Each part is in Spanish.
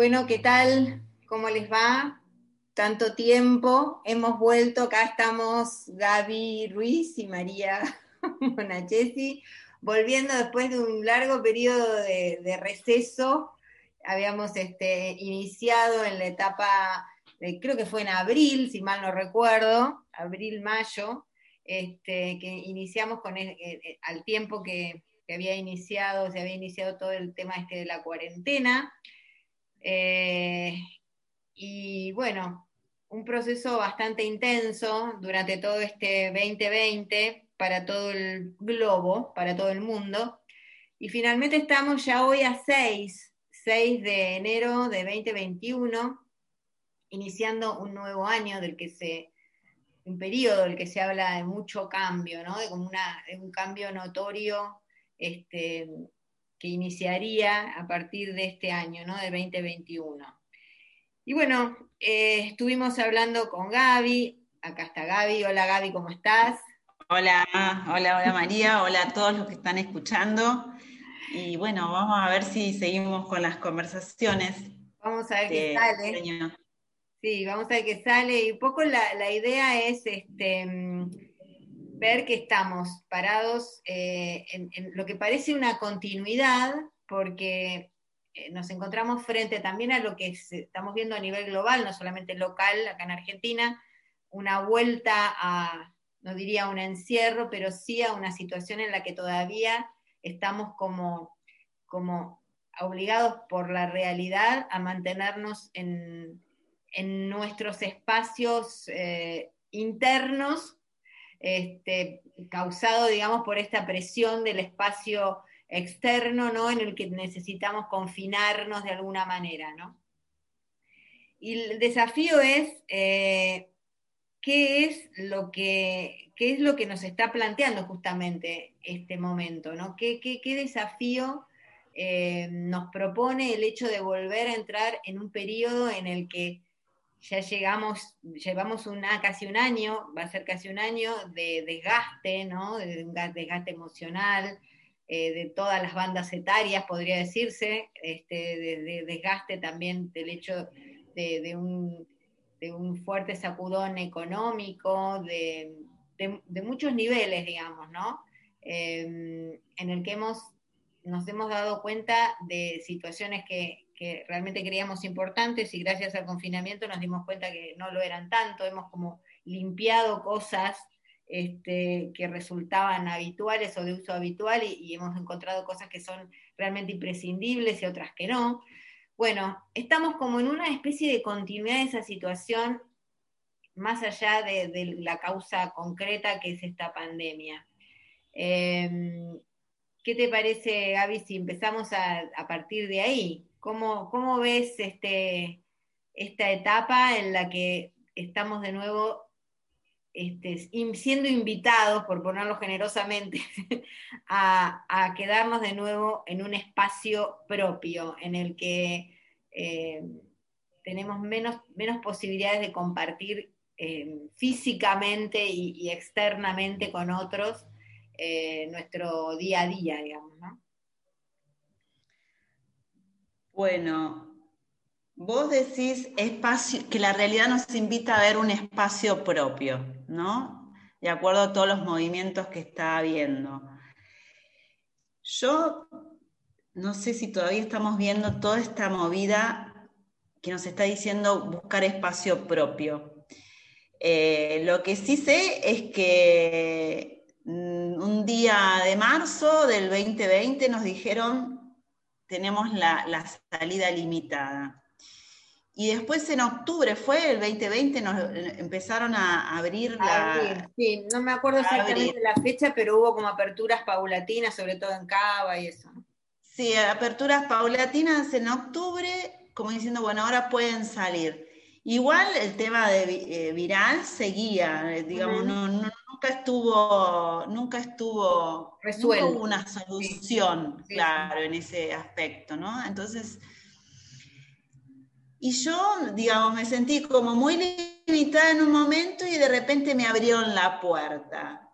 Bueno, ¿qué tal? ¿Cómo les va? Tanto tiempo, hemos vuelto, acá estamos Gaby Ruiz y María Monachesi, volviendo después de un largo periodo de, receso. Habíamos este, iniciado en la etapa, creo que fue en abril, si mal no recuerdo, abril-mayo, este, que iniciamos con el, al tiempo que, que había iniciado, se había iniciado todo el tema este de la cuarentena. Eh, y bueno, un proceso bastante intenso durante todo este 2020 para todo el globo, para todo el mundo. Y finalmente estamos ya hoy a 6, 6 de enero de 2021, iniciando un nuevo año del que se, un periodo del que se habla de mucho cambio, ¿no? De como una, de un cambio notorio este, que iniciaría a partir de este año, ¿no? De 2021. Y bueno, eh, estuvimos hablando con Gaby, acá está Gaby, hola Gaby, ¿cómo estás? Hola, hola, hola María, hola a todos los que están escuchando. Y bueno, vamos a ver si seguimos con las conversaciones. Vamos a ver qué sale. Sí, vamos a ver qué sale. Y un poco la, la idea es este, ver que estamos parados eh, en, lo que parece una continuidad, porque eh, nos encontramos frente también a lo que estamos viendo a nivel global, no solamente local, acá en Argentina, una vuelta a, no diría un encierro, pero sí a una situación en la que todavía estamos como, como obligados por la realidad a mantenernos en, nuestros espacios eh, internos este, causado, digamos, por esta presión del espacio externo, ¿no? En el que necesitamos confinarnos de alguna manera, ¿no? Y el desafío es eh, qué es lo que qué es lo que nos está planteando justamente este momento, ¿no? ¿Qué, desafío eh, nos propone el hecho de volver a entrar en un periodo en el que ya llegamos, llevamos una, casi un año, va a ser casi un año de desgaste, ¿no? De un desgaste emocional, eh, de todas las bandas etarias, podría decirse, este, de, desgaste también del hecho de, un, fuerte sacudón económico, de, muchos niveles, digamos, ¿no? Em, en el que hemos, nos hemos dado cuenta de situaciones que, que realmente creíamos importantes y gracias al confinamiento nos dimos cuenta que no lo eran tanto, hemos como limpiado cosas este, que resultaban habituales o de uso habitual y, hemos encontrado cosas que son realmente imprescindibles y otras que no. Bueno, estamos como en una especie de continuidad de esa situación más allá de, la causa concreta que es esta pandemia. Em, ¿Qué te parece, Gaby, si empezamos a, a partir de ahí? ¿Cómo, ves este, esta etapa en la que estamos de nuevo este, siendo invitados, por ponerlo generosamente, a, quedarnos de nuevo en un espacio propio, en el que eh, tenemos menos, menos posibilidades de compartir eh, físicamente y, externamente con otros eh, nuestro día a día, digamos, ¿no? Bueno, vos decís espacio, que la realidad nos invita a ver un espacio propio, ¿no? De acuerdo a todos los movimientos que está habiendo. Yo no sé si todavía estamos viendo toda esta movida que nos está diciendo buscar espacio propio. Eh, lo que sí sé es que mm, un día de marzo del 2020 nos dijeron tenemos la, salida limitada. Y después en octubre, fue el 2020, nos empezaron a abrir la... sí, no me acuerdo exactamente la fecha, pero hubo como aperturas paulatinas, sobre todo en Cava y eso. Sí, aperturas paulatinas en octubre, como diciendo, bueno, ahora pueden salir. Igual el tema de eh, viral seguía, eh, digamos, nunca estuvo, nunca estuvo, Resuelto. una solución, claro, en ese aspecto, ¿no? Entonces, y yo, digamos, me sentí como muy limitada en un momento y de repente me abrieron la puerta.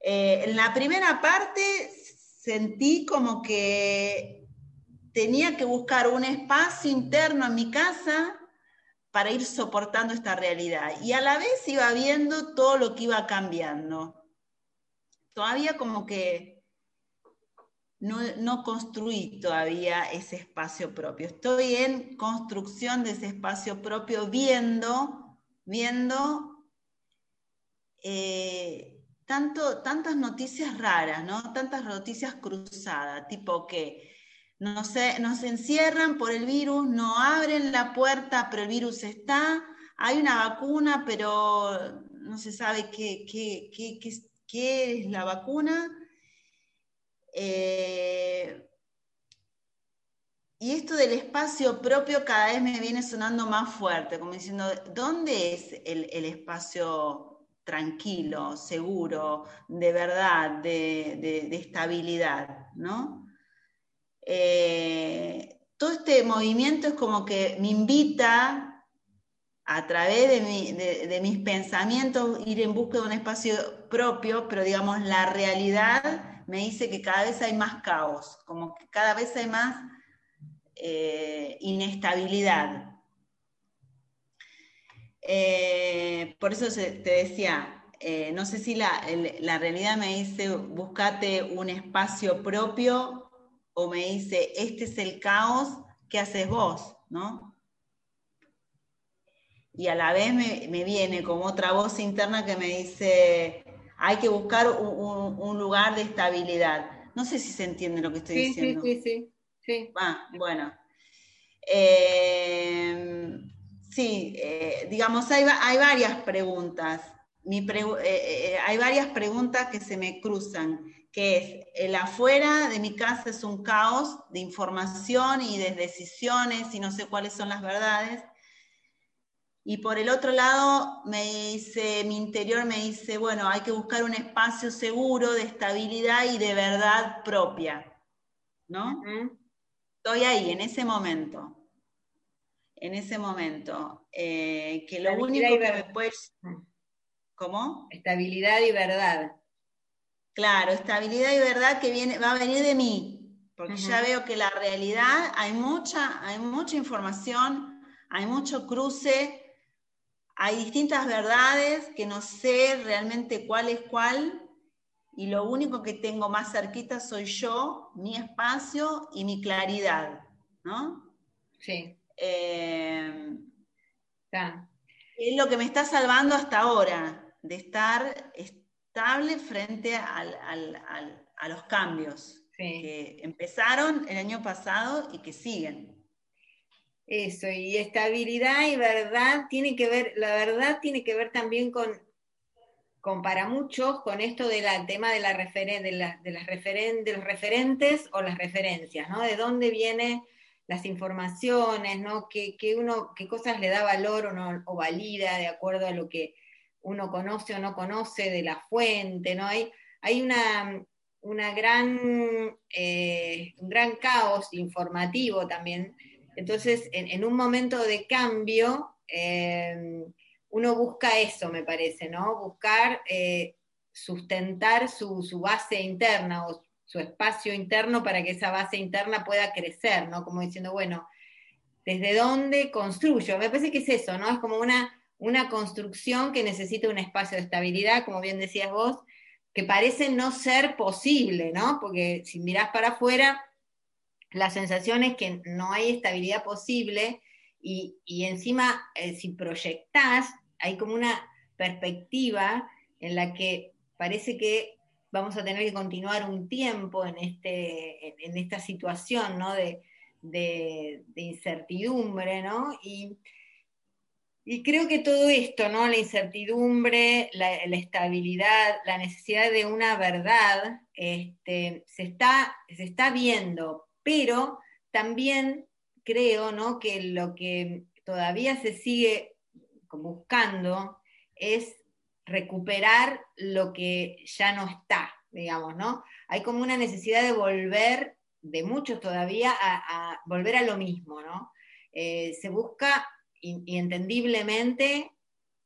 Eh, en la primera parte sentí como que tenía que buscar un espacio interno en mi casa para ir soportando esta realidad. Y a la vez iba viendo todo lo que iba cambiando. Todavía como que no, construí todavía ese espacio propio. Estoy en construcción de ese espacio propio, viendo, viendo eh, tanto, tantas noticias raras, ¿no? Tantas noticias cruzadas, tipo que no se, nos encierran por el virus, no abren la puerta, pero el virus está, hay una vacuna, pero no se sabe qué, qué, es la vacuna. Eh, y esto del espacio propio cada vez me viene sonando más fuerte, como diciendo, ¿dónde es el, espacio tranquilo, seguro, de verdad, de, de estabilidad? ¿no? Eh, todo este movimiento es como que me invita a través de, mis pensamientos ir en busca de un espacio propio, pero digamos la realidad me dice que cada vez hay más caos, como que cada vez hay más eh, inestabilidad. Eh, por eso te decía, no sé si la, la realidad me dice, buscate un espacio propio o me dice, este es el caos, ¿qué haces vos? ¿No? Y a la vez me, viene como otra voz interna que me dice, hay que buscar un, lugar de estabilidad. No sé si se entiende lo que estoy diciendo. Sí, sí, sí. Ah, bueno. Eh, sí, eh, digamos, hay, varias preguntas. Eh, hay varias preguntas que se me cruzan que es el afuera de mi casa es un caos de información y de decisiones y no sé cuáles son las verdades. Y por el otro lado, me dice, mi interior me dice, bueno, hay que buscar un espacio seguro de estabilidad y de verdad propia, ¿no? Estoy ahí, en ese momento. En ese momento. Eh, que lo único que me puede... ¿Cómo? Estabilidad y verdad. Claro, estabilidad y verdad que viene, va a venir de mí, porque ya veo que la realidad hay mucha, hay mucha información, hay mucho cruce, hay distintas verdades que no sé realmente cuál es cuál, y lo único que tengo más cerquita soy yo, mi espacio y mi claridad, ¿no? Sí. Eh, es lo que me está salvando hasta ahora, de estar frente a los cambios que empezaron el año pasado y que siguen. Eso, y estabilidad y verdad tiene que ver, la verdad tiene que ver también con, con para muchos, con esto del tema de, la referen de, de, las referen de los referentes o las referencias, ¿no? De dónde vienen las informaciones, ¿no? ¿Qué, uno, qué cosas le da valor o, no, o valida de acuerdo a lo que uno conoce o no conoce de la fuente, ¿no? Hay, hay una, una gran, eh, un gran caos informativo también. Entonces, en, un momento de cambio, eh, uno busca eso, me parece, ¿no? Buscar eh, sustentar su, su, base interna o su espacio interno para que esa base interna pueda crecer, ¿no? Como diciendo, bueno, ¿desde dónde construyo? Me parece que es eso, ¿no? Es como una una construcción que necesita un espacio de estabilidad, como bien decías vos, que parece no ser posible, ¿no? Porque si mirás para afuera, la sensación es que no hay estabilidad posible y, encima eh, si proyectás, hay como una perspectiva en la que parece que vamos a tener que continuar un tiempo en, este, en, esta situación ¿no? de, de, incertidumbre, ¿no? Y y creo que todo esto, ¿no? La incertidumbre, la, estabilidad, la necesidad de una verdad, este, se, está, se está viendo, pero también creo ¿no? que lo que todavía se sigue buscando es recuperar lo que ya no está, digamos, ¿no? Hay como una necesidad de volver, de muchos todavía, a, volver a lo mismo, ¿no? Eh, se busca, y, entendiblemente,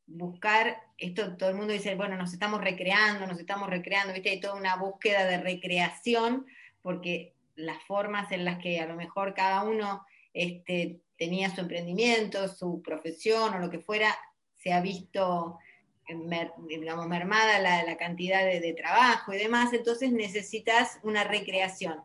buscar, esto todo el mundo dice, bueno, nos estamos recreando, nos estamos recreando, ¿viste? Hay toda una búsqueda de recreación, porque las formas en las que a lo mejor cada uno este, tenía su emprendimiento, su profesión o lo que fuera, se ha visto digamos, mermada la, cantidad de, trabajo y demás, entonces necesitas una recreación.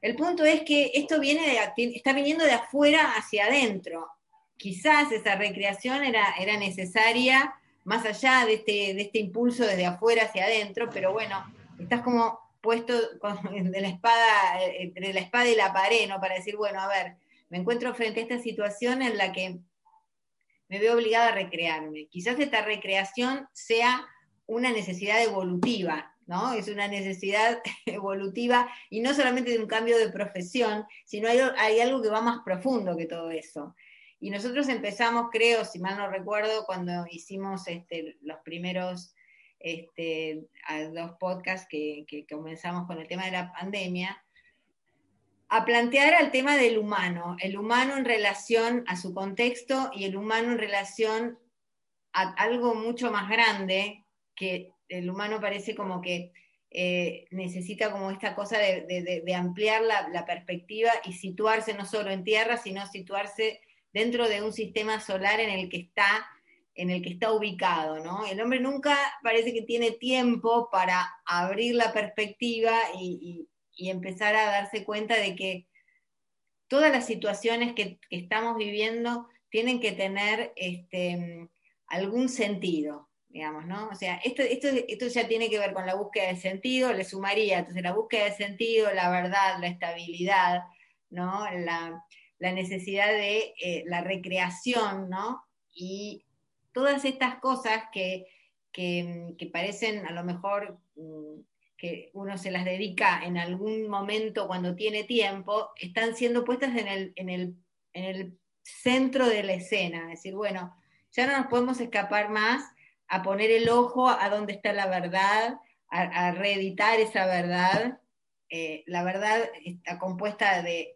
El punto es que esto viene de, está viniendo de afuera hacia adentro. Quizás esa recreación era, era necesaria más allá de este, de este impulso desde afuera hacia adentro, pero bueno, estás como puesto de la espada, entre la espada y la pared, ¿no? Para decir, bueno, a ver, me encuentro frente a esta situación en la que me veo obligada a recrearme. Quizás esta recreación sea una necesidad evolutiva, ¿no? Es una necesidad evolutiva y no solamente de un cambio de profesión, sino hay, hay, algo que va más profundo que todo eso. Y nosotros empezamos, creo, si mal no recuerdo, cuando hicimos este, los primeros este, dos podcasts que, que comenzamos con el tema de la pandemia, a plantear al tema del humano, el humano en relación a su contexto y el humano en relación a algo mucho más grande, que el humano parece como que eh, necesita como esta cosa de, ampliar la, perspectiva y situarse no solo en tierra, sino situarse dentro de un sistema solar en el que está en el que está ubicado, ¿no? El hombre nunca parece que tiene tiempo para abrir la perspectiva y empezar a darse cuenta de que todas las situaciones que, estamos viviendo tienen que tener este, algún sentido, digamos, ¿no? O sea, esto, esto, esto ya tiene que ver con la búsqueda de sentido, le sumaría, entonces la búsqueda de sentido, la verdad, la estabilidad, ¿no? La, necesidad de eh, la recreación, ¿no? Y todas estas cosas que, que parecen a lo mejor mm, que uno se las dedica en algún momento cuando tiene tiempo, están siendo puestas en el, en el, centro de la escena. Es decir, bueno, ya no nos podemos escapar más a poner el ojo a dónde está la verdad, a, reeditar esa verdad. Eh, la verdad está compuesta de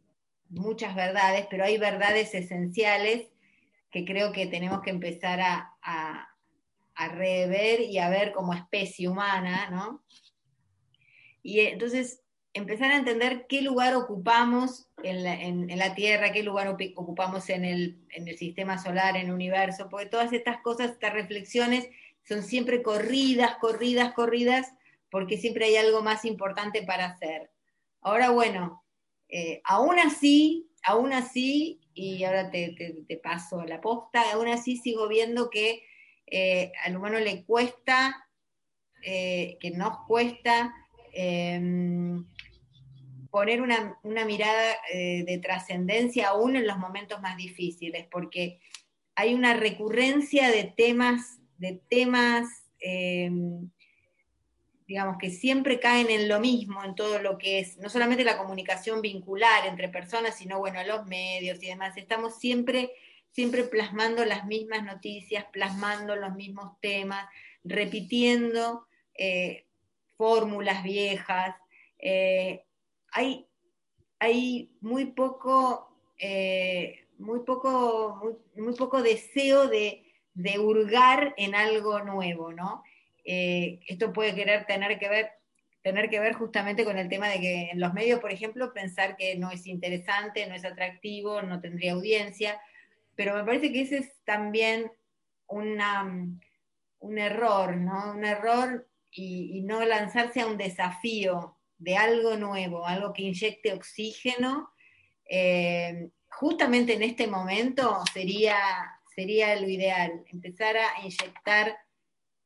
muchas verdades, pero hay verdades esenciales que creo que tenemos que empezar a, a, rever y a ver como especie humana, ¿no? Y entonces empezar a entender qué lugar ocupamos en la, Tierra, qué lugar ocupamos en el, sistema solar, en el universo, porque todas estas cosas, estas reflexiones son siempre corridas, corridas, corridas, porque siempre hay algo más importante para hacer. Ahora, bueno, eh, aún así, aún así, y ahora te, paso la posta, aún así sigo viendo que eh, al humano le cuesta, eh, que nos cuesta Em, poner una, mirada eh, de trascendencia aún en los momentos más difíciles, porque hay una recurrencia de temas, de temas, em, digamos, que siempre caen en lo mismo, en todo lo que es, no solamente la comunicación vincular entre personas, sino, bueno, los medios y demás. Estamos siempre, siempre plasmando las mismas noticias, plasmando los mismos temas, repitiendo. Eh, fórmulas viejas. Eh, hay, hay, muy poco, eh, muy poco, muy, poco deseo de, hurgar en algo nuevo, ¿no? Eh, esto puede querer tener que ver tener que ver justamente con el tema de que en los medios, por ejemplo, pensar que no es interesante, no es atractivo, no tendría audiencia, pero me parece que ese es también una, un error, ¿no? Un error y, no lanzarse a un desafío de algo nuevo, algo que inyecte oxígeno, eh, justamente en este momento sería, sería lo ideal, empezar a inyectar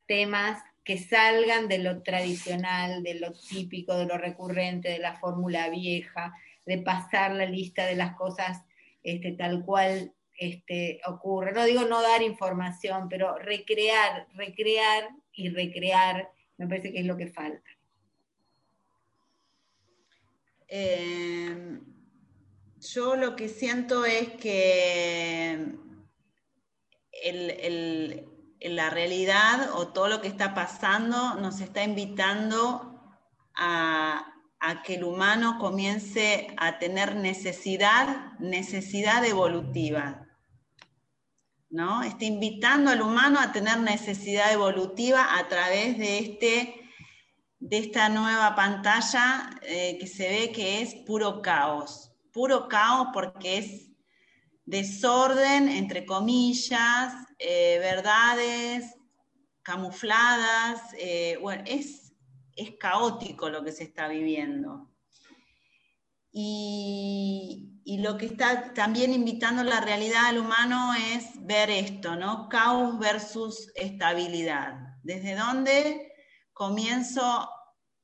temas que salgan de lo tradicional, de lo típico, de lo recurrente, de la fórmula vieja, de pasar la lista de las cosas este, tal cual este, ocurre. No digo no dar información, pero recrear, recrear y recrear me parece que es lo que falta. Eh, yo lo que siento es que la realidad o todo lo que está pasando nos está invitando a, que el humano comience a tener necesidad, necesidad evolutiva. ¿no? Está invitando al humano a tener necesidad evolutiva a través de, este, de esta nueva pantalla eh, que se ve que es puro caos. Puro caos porque es desorden, entre comillas, eh, verdades camufladas, eh, bueno, es, es caótico lo que se está viviendo. Y, lo que está también invitando la realidad al humano es ver esto, ¿no? Caos versus estabilidad. ¿Desde dónde comienzo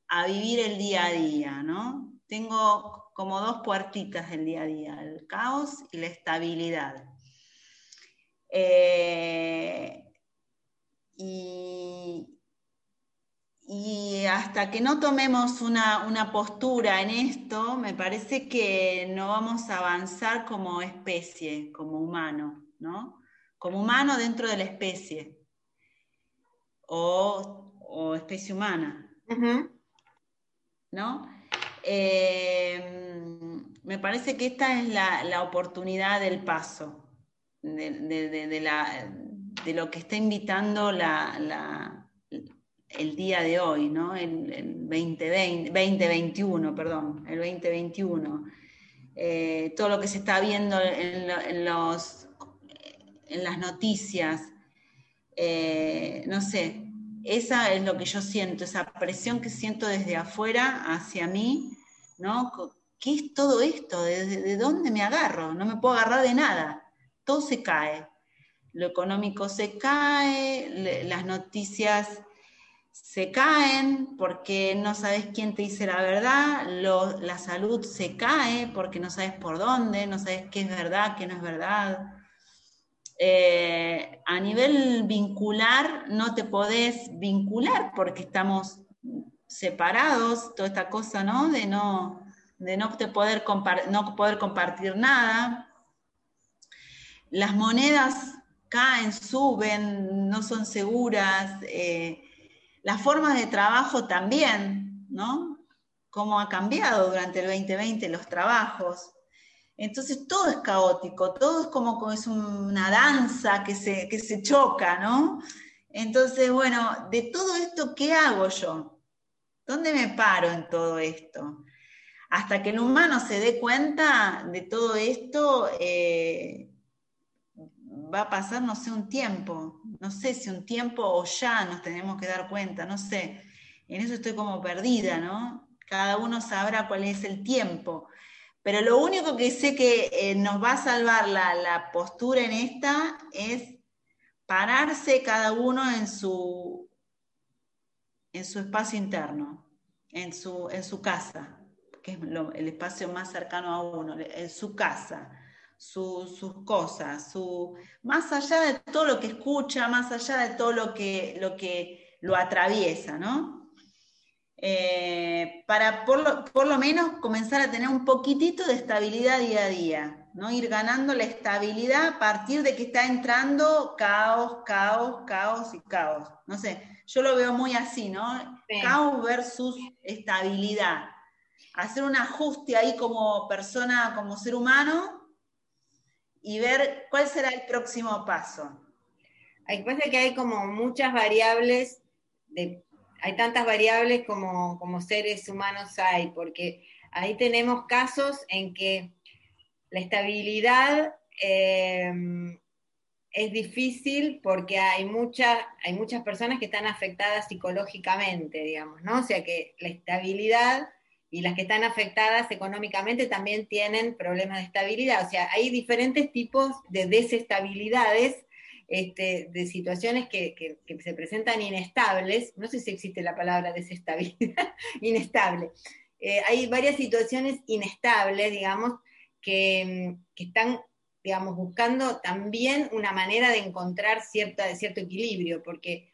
a vivir el día a día, ¿no? Tengo como dos puertitas del día a día, el caos y la estabilidad. Eh, y, hasta que no tomemos una, postura en esto, me parece que no vamos a avanzar como especie, como humano, ¿no? Como humano dentro de la especie o, especie humana, ¿no? Eh, me parece que esta es la, oportunidad del paso, de, lo que está invitando el día de hoy, ¿no? el, 2021, perdón, el 2021. Eh, todo lo que se está viendo en, los, en las noticias, eh, no sé, esa es lo que yo siento, esa presión que siento desde afuera hacia mí, ¿no? ¿Qué es todo esto? ¿De, dónde me agarro? No me puedo agarrar de nada. Todo se cae. Lo económico se cae, las noticias se caen porque no sabes quién te dice la verdad, la salud se cae porque no sabes por dónde, no sabes qué es verdad, qué no es verdad. Eh, a nivel vincular no te podés vincular porque estamos separados, toda esta cosa, ¿no? De no, de no poder, no poder compartir nada. Las monedas caen, suben, no son seguras. Eh, las formas de trabajo también, ¿no? Cómo ha cambiado durante el 2020 los trabajos. Entonces todo es caótico, todo es como es una danza que se, que se choca, ¿no? Entonces, bueno, de todo esto, ¿qué hago yo? ¿Dónde me paro en todo esto? Hasta que el humano se dé cuenta de todo esto, eh, va a pasar, no sé, un tiempo. No sé si un tiempo o ya nos tenemos que dar cuenta, no sé. En eso estoy como perdida, ¿no? Cada uno sabrá cuál es el tiempo. Pero lo único que sé que eh, nos va a salvar la, postura en esta es pararse cada uno en su, en su espacio interno, en su, en su casa, que es el espacio más cercano a uno, en su casa, sus cosas, su, más allá de todo lo que escucha, más allá de todo lo que lo, que lo atraviesa, ¿no? Eh, para por lo, menos comenzar a tener un poquitito de estabilidad día a día, ¿no? Ir ganando la estabilidad a partir de que está entrando caos, caos, caos y caos. No sé, yo lo veo muy así, ¿no? Caos versus estabilidad. Hacer un ajuste ahí como persona, como ser humano y ver cuál será el próximo paso. Hay que que hay como muchas variables hay tantas variables como, seres humanos hay, porque ahí tenemos casos en que la estabilidad eh, es difícil porque hay, hay muchas personas que están afectadas psicológicamente, digamos, ¿no? O sea que la estabilidad y las que están afectadas económicamente también tienen problemas de estabilidad. O sea, hay diferentes tipos de desestabilidades este, de situaciones que, se presentan inestables, no sé si existe la palabra desestabilidad, inestable. Eh, hay varias situaciones inestables, digamos, que, están, digamos, buscando también una manera de encontrar cierta, cierto equilibrio, porque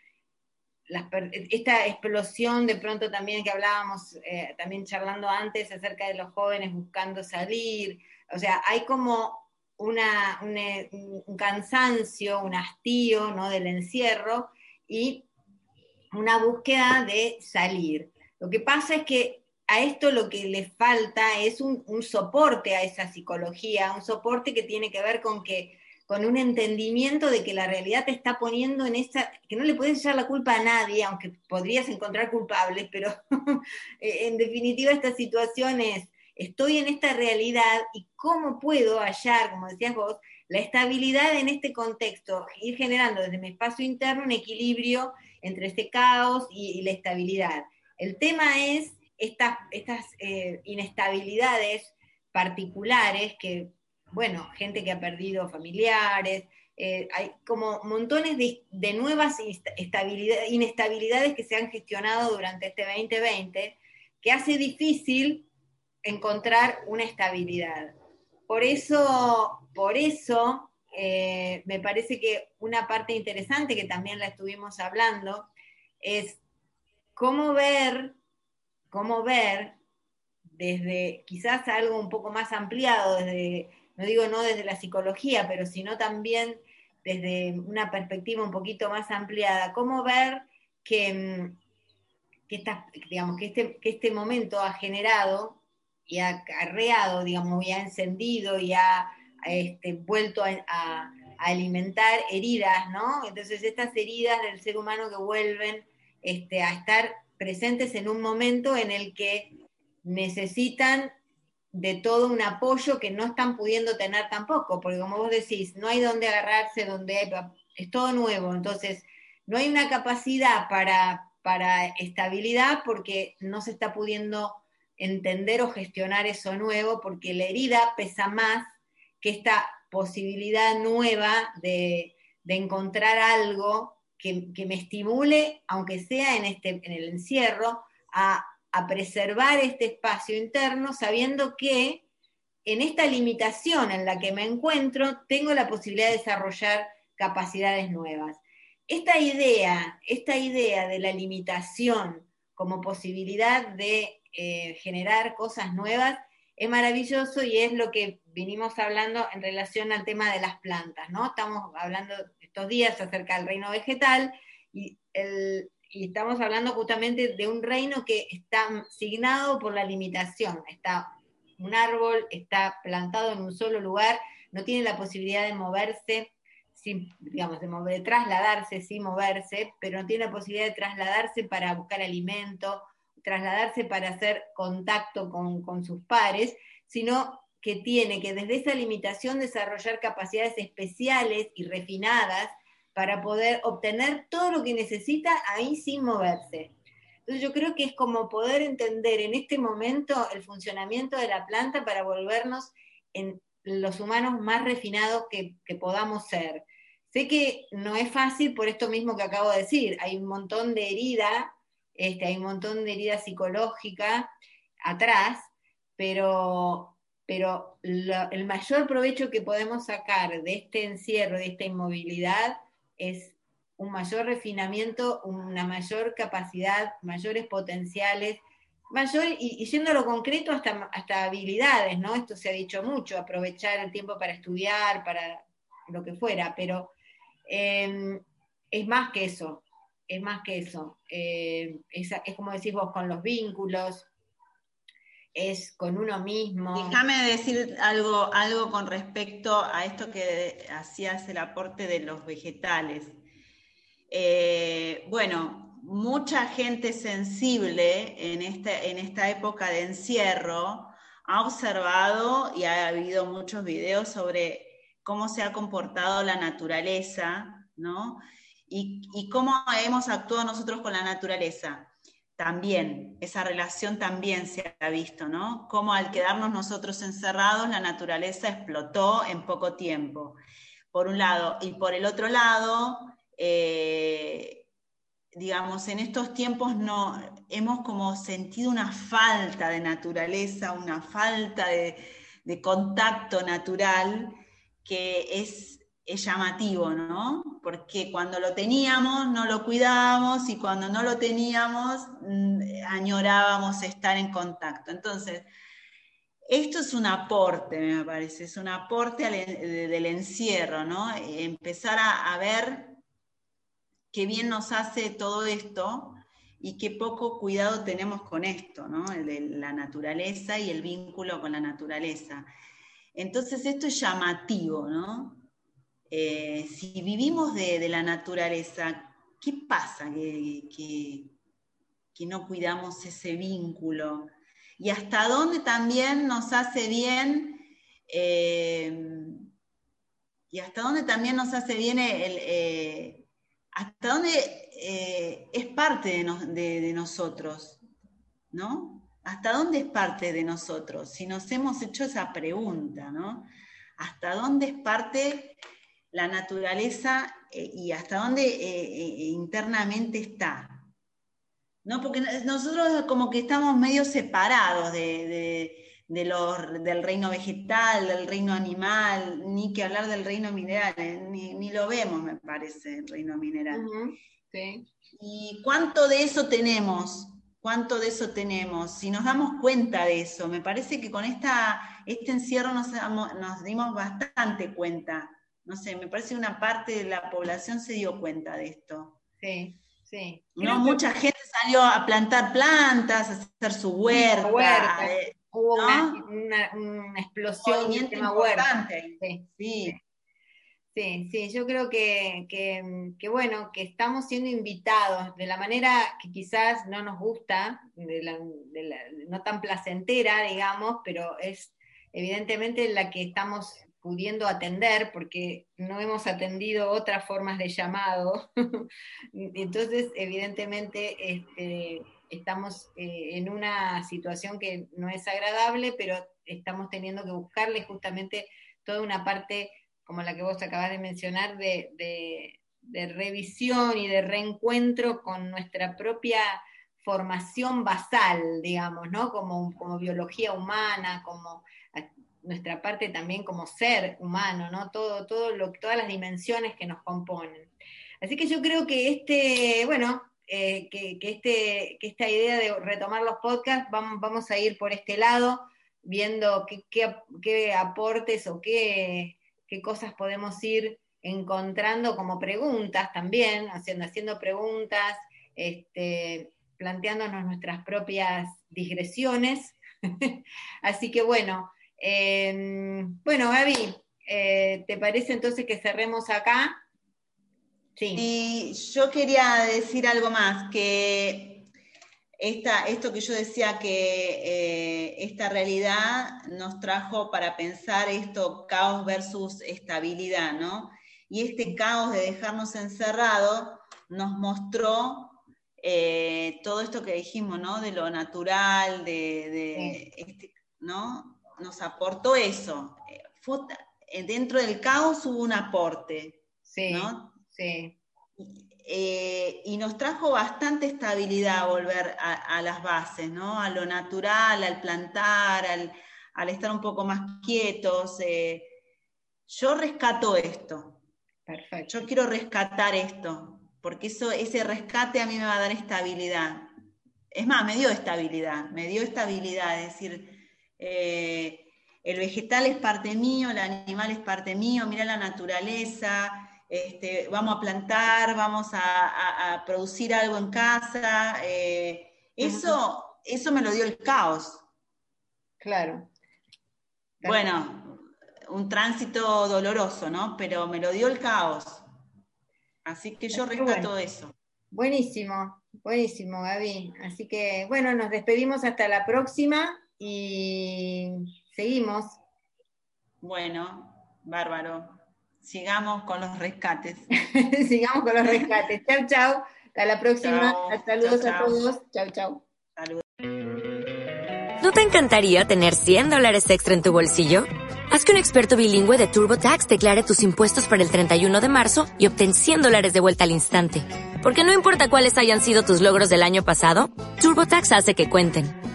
esta explosión de pronto también que hablábamos, eh, también charlando antes acerca de los jóvenes buscando salir, O sea, hay como una, un, cansancio, un hastío ¿no? del encierro y una búsqueda de salir. Lo que pasa es que a esto lo que le falta es un, soporte a esa psicología, un soporte que tiene que ver con que con un entendimiento de que la realidad te está poniendo en esa, que no le puedes echar la culpa a nadie, aunque podrías encontrar culpables, pero en definitiva esta situación es, estoy en esta realidad y cómo puedo hallar, como decías vos, la estabilidad en este contexto, ir generando desde mi espacio interno un equilibrio entre este caos y, la estabilidad. El tema es estas, estas eh, inestabilidades particulares que bueno, gente que ha perdido familiares, eh, hay como montones de, nuevas inestabilidades que se han gestionado durante este 2020 que hace difícil encontrar una estabilidad. Por eso, por eso eh, me parece que una parte interesante que también la estuvimos hablando es cómo ver, cómo ver desde quizás algo un poco más ampliado, desde no digo no desde la psicología, pero sino también desde una perspectiva un poquito más ampliada, cómo ver que, mm, digamos, que, este, que este momento ha generado y ha acarreado, digamos, y ha encendido y ha este, vuelto a, alimentar heridas, ¿no? Entonces estas heridas del ser humano que vuelven este, a estar presentes en un momento en el que necesitan de todo un apoyo que no están pudiendo tener tampoco, porque como vos decís, no hay donde agarrarse, donde hay, es todo nuevo, entonces no hay una capacidad para, para estabilidad porque no se está pudiendo entender o gestionar eso nuevo, porque la herida pesa más que esta posibilidad nueva de, encontrar algo que, que, me estimule, aunque sea en, este, en el encierro, a a preservar este espacio interno sabiendo que en esta limitación en la que me encuentro tengo la posibilidad de desarrollar capacidades nuevas. Esta idea, esta idea de la limitación como posibilidad de eh, generar cosas nuevas es maravilloso y es lo que vinimos hablando en relación al tema de las plantas, ¿no? Estamos hablando estos días acerca del reino vegetal y el, y estamos hablando justamente de un reino que está signado por la limitación. Está un árbol, está plantado en un solo lugar, no tiene la posibilidad de moverse, digamos, de, mover, trasladarse sin moverse, pero no tiene la posibilidad de trasladarse para buscar alimento, trasladarse para hacer contacto con, con sus pares, sino que tiene que desde esa limitación desarrollar capacidades especiales y refinadas para poder obtener todo lo que necesita ahí sin moverse. Entonces yo creo que es como poder entender en este momento el funcionamiento de la planta para volvernos en los humanos más refinados que, podamos ser. Sé que no es fácil por esto mismo que acabo de decir, hay un montón de herida, este, hay un montón de herida psicológica atrás, pero, pero el mayor provecho que podemos sacar de este encierro, de esta inmovilidad, es un mayor refinamiento, una mayor capacidad, mayores potenciales, mayor, y, yendo a lo concreto, hasta, hasta habilidades, ¿no? Esto se ha dicho mucho, aprovechar el tiempo para estudiar, para lo que fuera, pero em, es más que eso, es más que eso. Em, es, es, como decís vos, con los vínculos, es con uno mismo. Déjame decir algo, algo con respecto a esto que hacías el aporte de los vegetales. Eh, bueno, mucha gente sensible en, este, en esta época de encierro ha observado y ha habido muchos videos sobre cómo se ha comportado la naturaleza, ¿no? Y cómo hemos actuado nosotros con la naturaleza también, esa relación también se ha visto, ¿no? Como al quedarnos nosotros encerrados, la naturaleza explotó en poco tiempo, por un lado. Y por el otro lado, eh, digamos, en estos tiempos no, hemos como sentido una falta de naturaleza, una falta de contacto natural que es es llamativo, ¿no? Porque cuando lo teníamos no lo cuidábamos y cuando no lo teníamos mm, añorábamos estar en contacto. Entonces, esto es un aporte, me parece, es un aporte del encierro, ¿no? Empezar a, ver qué bien nos hace todo esto y qué poco cuidado tenemos con esto, ¿no? El de la naturaleza y el vínculo con la naturaleza. Entonces esto es llamativo, ¿no? Eh, si vivimos de, la naturaleza, ¿qué pasa que, no cuidamos ese vínculo? y hasta dónde también nos hace bien, eh, y hasta dónde también nos hace bien el, eh, hasta dónde es parte de, nosotros, ¿no? ¿Hasta dónde es parte de nosotros? Si nos hemos hecho esa pregunta, ¿no? ¿Hasta dónde es parte la naturaleza y hasta dónde internamente está? ¿no? Porque nosotros como que estamos medio separados de, del reino vegetal, del reino animal, ni que hablar del reino mineral, eh, ni, lo vemos, me parece, el reino mineral. ¿Y cuánto de eso tenemos? ¿Cuánto de eso tenemos? Si nos damos cuenta de eso, me parece que con esta, este encierro nos, nos dimos bastante cuenta. No sé, me parece que una parte de la población se dio cuenta de esto. Sí. Sí. No, mucha gente salió a plantar plantas, a hacer su huerta. Eh, Hubo una, explosión en tema huerta. Sí. sí. Sí, yo creo que, bueno, que estamos siendo invitados de la manera que quizás no nos gusta, no tan placentera, digamos, pero es evidentemente la que estamos pudiendo atender, porque no hemos atendido otras formas de llamado. Entonces, evidentemente, este, estamos eh, en una situación que no es agradable, pero estamos teniendo que buscarle justamente toda una parte, como la que vos acabas de mencionar, de, de revisión y de reencuentro con nuestra propia formación basal, digamos, ¿no? Como, como biología humana, como nuestra parte también como ser humano, ¿no? Todo, todo lo, todas las dimensiones que nos componen. Así que yo creo que este, bueno, eh, que, este, que esta idea de retomar los podcasts, vamos, vamos a ir por este lado, viendo qué, qué, aportes o qué, qué, cosas podemos ir encontrando como preguntas también, haciendo, haciendo preguntas, este, planteándonos nuestras propias digresiones. Así que bueno, Em, bueno, Gaby, eh, ¿te parece entonces que cerremos acá? Sí. Y yo quería decir algo más, que esta, esto que yo decía que eh, esta realidad nos trajo para pensar esto, caos versus estabilidad, ¿no? Y este caos de dejarnos encerrados nos mostró eh, todo esto que dijimos, ¿no? De lo natural, de, este, ¿no? Nos aportó eso. Eh, dentro del caos hubo un aporte. Sí, sí. Eh, y nos trajo bastante estabilidad volver a, las bases, ¿no? A lo natural, al plantar, al, estar un poco más quietos. Eh. yo rescato esto. Perfecto. Yo quiero rescatar esto, porque eso, ese rescate a mí me va a dar estabilidad. Es más, me dio estabilidad, me dio estabilidad, es decir, eh, el vegetal es parte mío, el animal es parte mío, mira la naturaleza, este, vamos a plantar, vamos a, producir algo en casa. Eh, eso, eso me lo dio el caos. Claro. Bueno, un tránsito doloroso, ¿no? Pero me lo dio el caos. Así que yo rescato eso. Buenísimo, buenísimo, Gaby. Así que, bueno, nos despedimos hasta la próxima y seguimos. Bueno, bárbaro. Sigamos con los rescates. Sigamos con los rescates. chau, chau. Hasta la próxima. Saludos a todos. Chau, chau. Saludos. ¿No te encantaría tener 100 dólares extra en tu bolsillo? Haz que un experto bilingüe de TurboTax declare tus impuestos para el 31 de marzo y obtén 100 dólares de vuelta al instante. Porque no importa cuáles hayan sido tus logros del año pasado, TurboTax hace que cuenten.